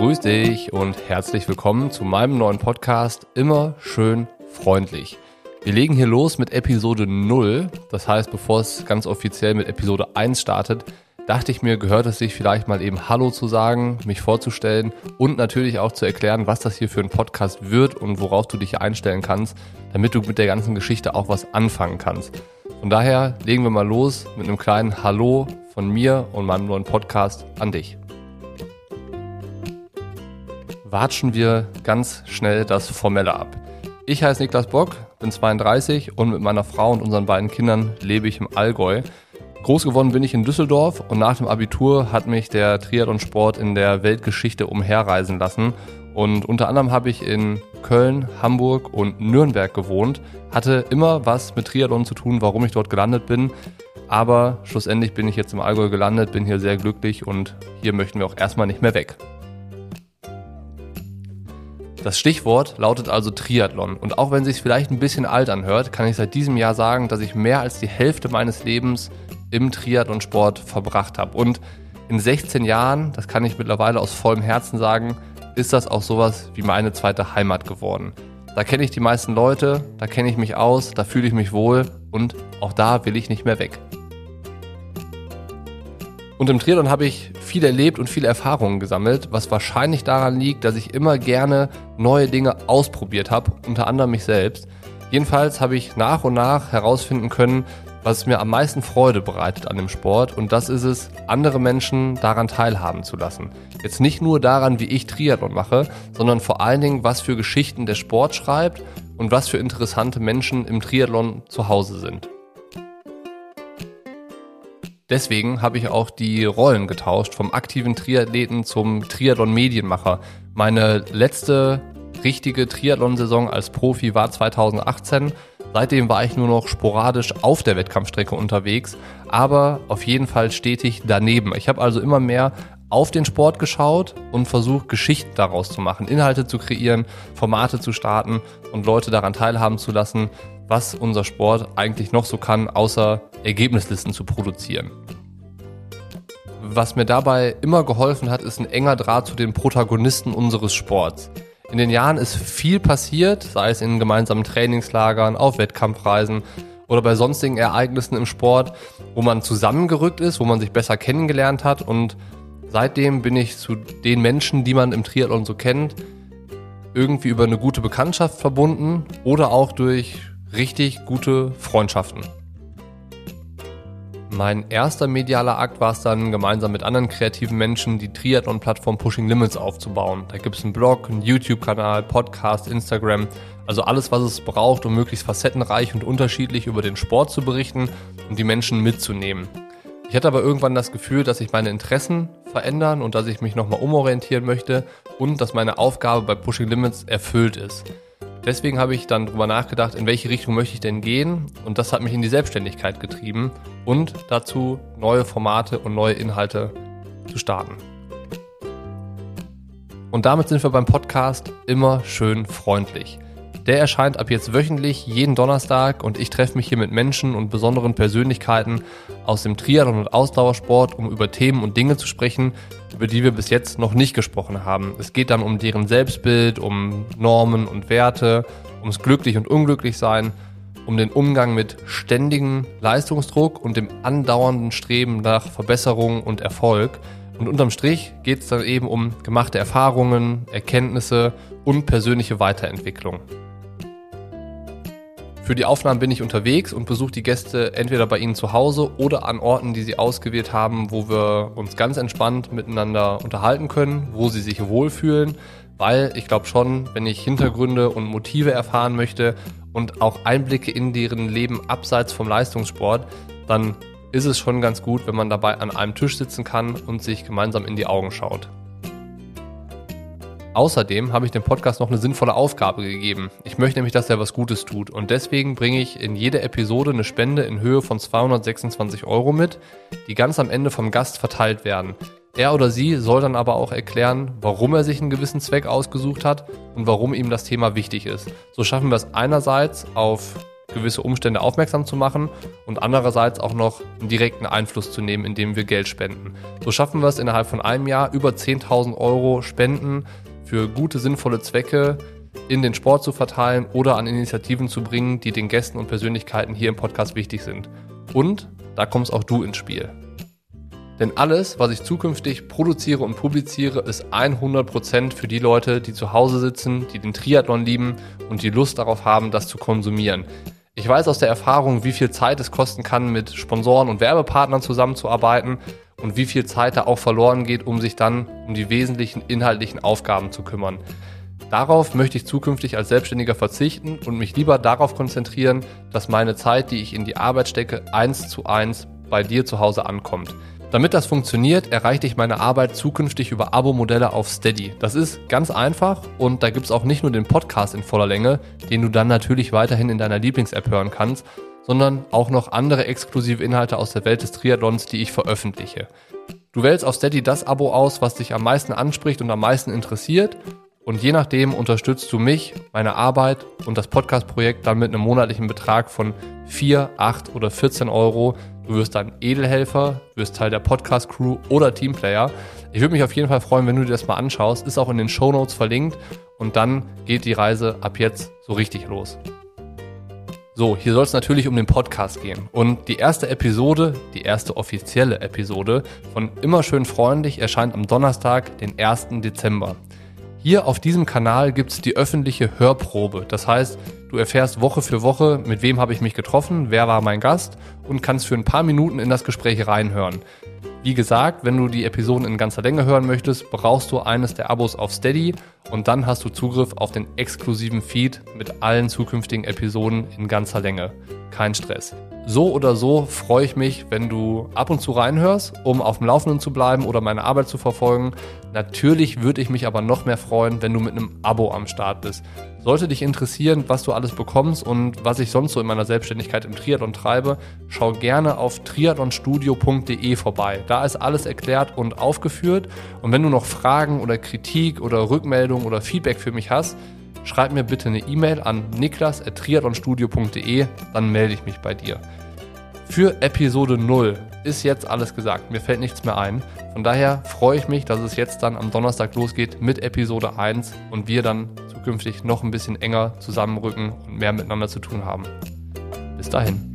Grüß dich und herzlich willkommen zu meinem neuen Podcast Immer schön freundlich. Wir legen hier los mit Episode 0. Das heißt, bevor es ganz offiziell mit Episode 1 startet, dachte ich mir, gehört es sich vielleicht mal eben Hallo zu sagen, mich vorzustellen und natürlich auch zu erklären, was das hier für ein Podcast wird und worauf du dich einstellen kannst, damit du mit der ganzen Geschichte auch was anfangen kannst. Von daher legen wir mal los mit einem kleinen Hallo von mir und meinem neuen Podcast an dich. Watschen wir ganz schnell das Formelle ab. Ich heiße Niklas Bock, bin 32 und mit meiner Frau und unseren beiden Kindern lebe ich im Allgäu. Groß geworden bin ich in Düsseldorf und nach dem Abitur hat mich der Triathlonsport in der Weltgeschichte umherreisen lassen. Und unter anderem habe ich in Köln, Hamburg und Nürnberg gewohnt, hatte immer was mit Triathlon zu tun, warum ich dort gelandet bin. Aber schlussendlich bin ich jetzt im Allgäu gelandet, bin hier sehr glücklich und hier möchten wir auch erstmal nicht mehr weg. Das Stichwort lautet also Triathlon. Und auch wenn es sich vielleicht ein bisschen alt anhört, kann ich seit diesem Jahr sagen, dass ich mehr als die Hälfte meines Lebens im Triathlonsport verbracht habe. Und in 16 Jahren, das kann ich mittlerweile aus vollem Herzen sagen, ist das auch sowas wie meine zweite Heimat geworden. Da kenne ich die meisten Leute, da kenne ich mich aus, da fühle ich mich wohl und auch da will ich nicht mehr weg. Und im Triathlon habe ich viel erlebt und viele Erfahrungen gesammelt, was wahrscheinlich daran liegt, dass ich immer gerne neue Dinge ausprobiert habe, unter anderem mich selbst. Jedenfalls habe ich nach und nach herausfinden können, was mir am meisten Freude bereitet an dem Sport und das ist es, andere Menschen daran teilhaben zu lassen. Jetzt nicht nur daran, wie ich Triathlon mache, sondern vor allen Dingen, was für Geschichten der Sport schreibt und was für interessante Menschen im Triathlon zu Hause sind. Deswegen habe ich auch die Rollen getauscht vom aktiven Triathleten zum Triathlon-Medienmacher. Meine letzte richtige Triathlon-Saison als Profi war 2018 Seitdem war ich nur noch sporadisch auf der Wettkampfstrecke unterwegs, aber auf jeden Fall stetig daneben. Ich habe also immer mehr auf den Sport geschaut und versucht, Geschichten daraus zu machen, Inhalte zu kreieren, Formate zu starten und Leute daran teilhaben zu lassen, was unser Sport eigentlich noch so kann, außer Ergebnislisten zu produzieren. Was mir dabei immer geholfen hat, ist ein enger Draht zu den Protagonisten unseres Sports. In den Jahren ist viel passiert, sei es in gemeinsamen Trainingslagern, auf Wettkampfreisen oder bei sonstigen Ereignissen im Sport, wo man zusammengerückt ist, wo man sich besser kennengelernt hat und seitdem bin ich zu den Menschen, die man im Triathlon so kennt, irgendwie über eine gute Bekanntschaft verbunden oder auch durch richtig gute Freundschaften. Mein erster medialer Akt war es dann, gemeinsam mit anderen kreativen Menschen die Triathlon-Plattform Pushing Limits aufzubauen. Da gibt es einen Blog, einen YouTube-Kanal, Podcast, Instagram, also alles, was es braucht, um möglichst facettenreich und unterschiedlich über den Sport zu berichten und die Menschen mitzunehmen. Ich hatte aber irgendwann das Gefühl, dass sich meine Interessen verändern und dass ich mich nochmal umorientieren möchte und dass meine Aufgabe bei Pushing Limits erfüllt ist. Deswegen habe ich dann darüber nachgedacht, in welche Richtung möchte ich denn gehen und das hat mich in die Selbstständigkeit getrieben und dazu neue Formate und neue Inhalte zu starten. Und damit sind wir beim Podcast immer schön freundlich. Der erscheint ab jetzt wöchentlich jeden Donnerstag und ich treffe mich hier mit Menschen und besonderen Persönlichkeiten aus dem Triathlon und Ausdauersport, um über Themen und Dinge zu sprechen, über die wir bis jetzt noch nicht gesprochen haben. Es geht dann um deren Selbstbild, um Normen und Werte, ums glücklich und unglücklich sein, um den Umgang mit ständigem Leistungsdruck und dem andauernden Streben nach Verbesserung und Erfolg. Und unterm Strich geht es dann eben um gemachte Erfahrungen, Erkenntnisse und persönliche Weiterentwicklung. Für die Aufnahmen bin ich unterwegs und besuche die Gäste entweder bei ihnen zu Hause oder an Orten, die sie ausgewählt haben, wo wir uns ganz entspannt miteinander unterhalten können, wo sie sich wohlfühlen, weil ich glaube schon, wenn ich Hintergründe und Motive erfahren möchte und auch Einblicke in deren Leben abseits vom Leistungssport, dann ist es schon ganz gut, wenn man dabei an einem Tisch sitzen kann und sich gemeinsam in die Augen schaut. Außerdem habe ich dem Podcast noch eine sinnvolle Aufgabe gegeben. Ich möchte nämlich, dass er was Gutes tut. Und deswegen bringe ich in jede Episode eine Spende in Höhe von 226 Euro mit, die ganz am Ende vom Gast verteilt werden. Er oder sie soll dann aber auch erklären, warum er sich einen gewissen Zweck ausgesucht hat und warum ihm das Thema wichtig ist. So schaffen wir es einerseits auf gewisse Umstände aufmerksam zu machen und andererseits auch noch einen direkten Einfluss zu nehmen, indem wir Geld spenden. So schaffen wir es innerhalb von einem Jahr über 10.000 Euro Spenden für gute, sinnvolle Zwecke in den Sport zu verteilen oder an Initiativen zu bringen, die den Gästen und Persönlichkeiten hier im Podcast wichtig sind. Und da kommst auch du ins Spiel. Denn alles, was ich zukünftig produziere und publiziere, ist 100% für die Leute, die zu Hause sitzen, die den Triathlon lieben und die Lust darauf haben, das zu konsumieren. Ich weiß aus der Erfahrung, wie viel Zeit es kosten kann, mit Sponsoren und Werbepartnern zusammenzuarbeiten und wie viel Zeit da auch verloren geht, um sich dann um die wesentlichen inhaltlichen Aufgaben zu kümmern. Darauf möchte ich zukünftig als Selbstständiger verzichten und mich lieber darauf konzentrieren, dass meine Zeit, die ich in die Arbeit stecke, eins zu eins bei dir zu Hause ankommt. Damit das funktioniert, erreiche ich meine Arbeit zukünftig über Abo-Modelle auf Steady. Das ist ganz einfach und da gibt es auch nicht nur den Podcast in voller Länge, den du dann natürlich weiterhin in deiner Lieblings-App hören kannst, sondern auch noch andere exklusive Inhalte aus der Welt des Triathlons, die ich veröffentliche. Du wählst auf Steady das Abo aus, was dich am meisten anspricht und am meisten interessiert und je nachdem unterstützt du mich, meine Arbeit und das Podcast-Projekt dann mit einem monatlichen Betrag von 4, 8 oder 14 Euro. Du wirst dann Edelhelfer, wirst Teil der Podcast-Crew oder Teamplayer. Ich würde mich auf jeden Fall freuen, wenn du dir das mal anschaust. Ist auch in den Show Notes verlinkt. Und dann geht die Reise ab jetzt so richtig los. So, hier soll es natürlich um den Podcast gehen. Und die erste Episode, die erste offizielle Episode von Immer schön freundlich erscheint am Donnerstag, den 1. Dezember. Hier auf diesem Kanal gibt es die öffentliche Hörprobe. Das heißt, du erfährst Woche für Woche, mit wem habe ich mich getroffen, wer war mein Gast und kannst für ein paar Minuten in das Gespräch reinhören. Wie gesagt, wenn du die Episoden in ganzer Länge hören möchtest, brauchst du eines der Abos auf Steady und dann hast du Zugriff auf den exklusiven Feed mit allen zukünftigen Episoden in ganzer Länge. Kein Stress. So oder so freue ich mich, wenn du ab und zu reinhörst, um auf dem Laufenden zu bleiben oder meine Arbeit zu verfolgen. Natürlich würde ich mich aber noch mehr freuen, wenn du mit einem Abo am Start bist. Sollte dich interessieren, was du alles bekommst und was ich sonst so in meiner Selbstständigkeit im Triathlon treibe, schau gerne auf triathlonstudio.de vorbei. Da ist alles erklärt und aufgeführt. Und wenn du noch Fragen oder Kritik oder Rückmeldung oder Feedback für mich hast, schreib mir bitte eine E-Mail an niklas.triathlonstudio.de, dann melde ich mich bei dir. Für Episode 0 ist jetzt alles gesagt. Mir fällt nichts mehr ein. Von daher freue ich mich, dass es jetzt dann am Donnerstag losgeht mit Episode 1 und wir dann zukünftig noch ein bisschen enger zusammenrücken und mehr miteinander zu tun haben. Bis dahin.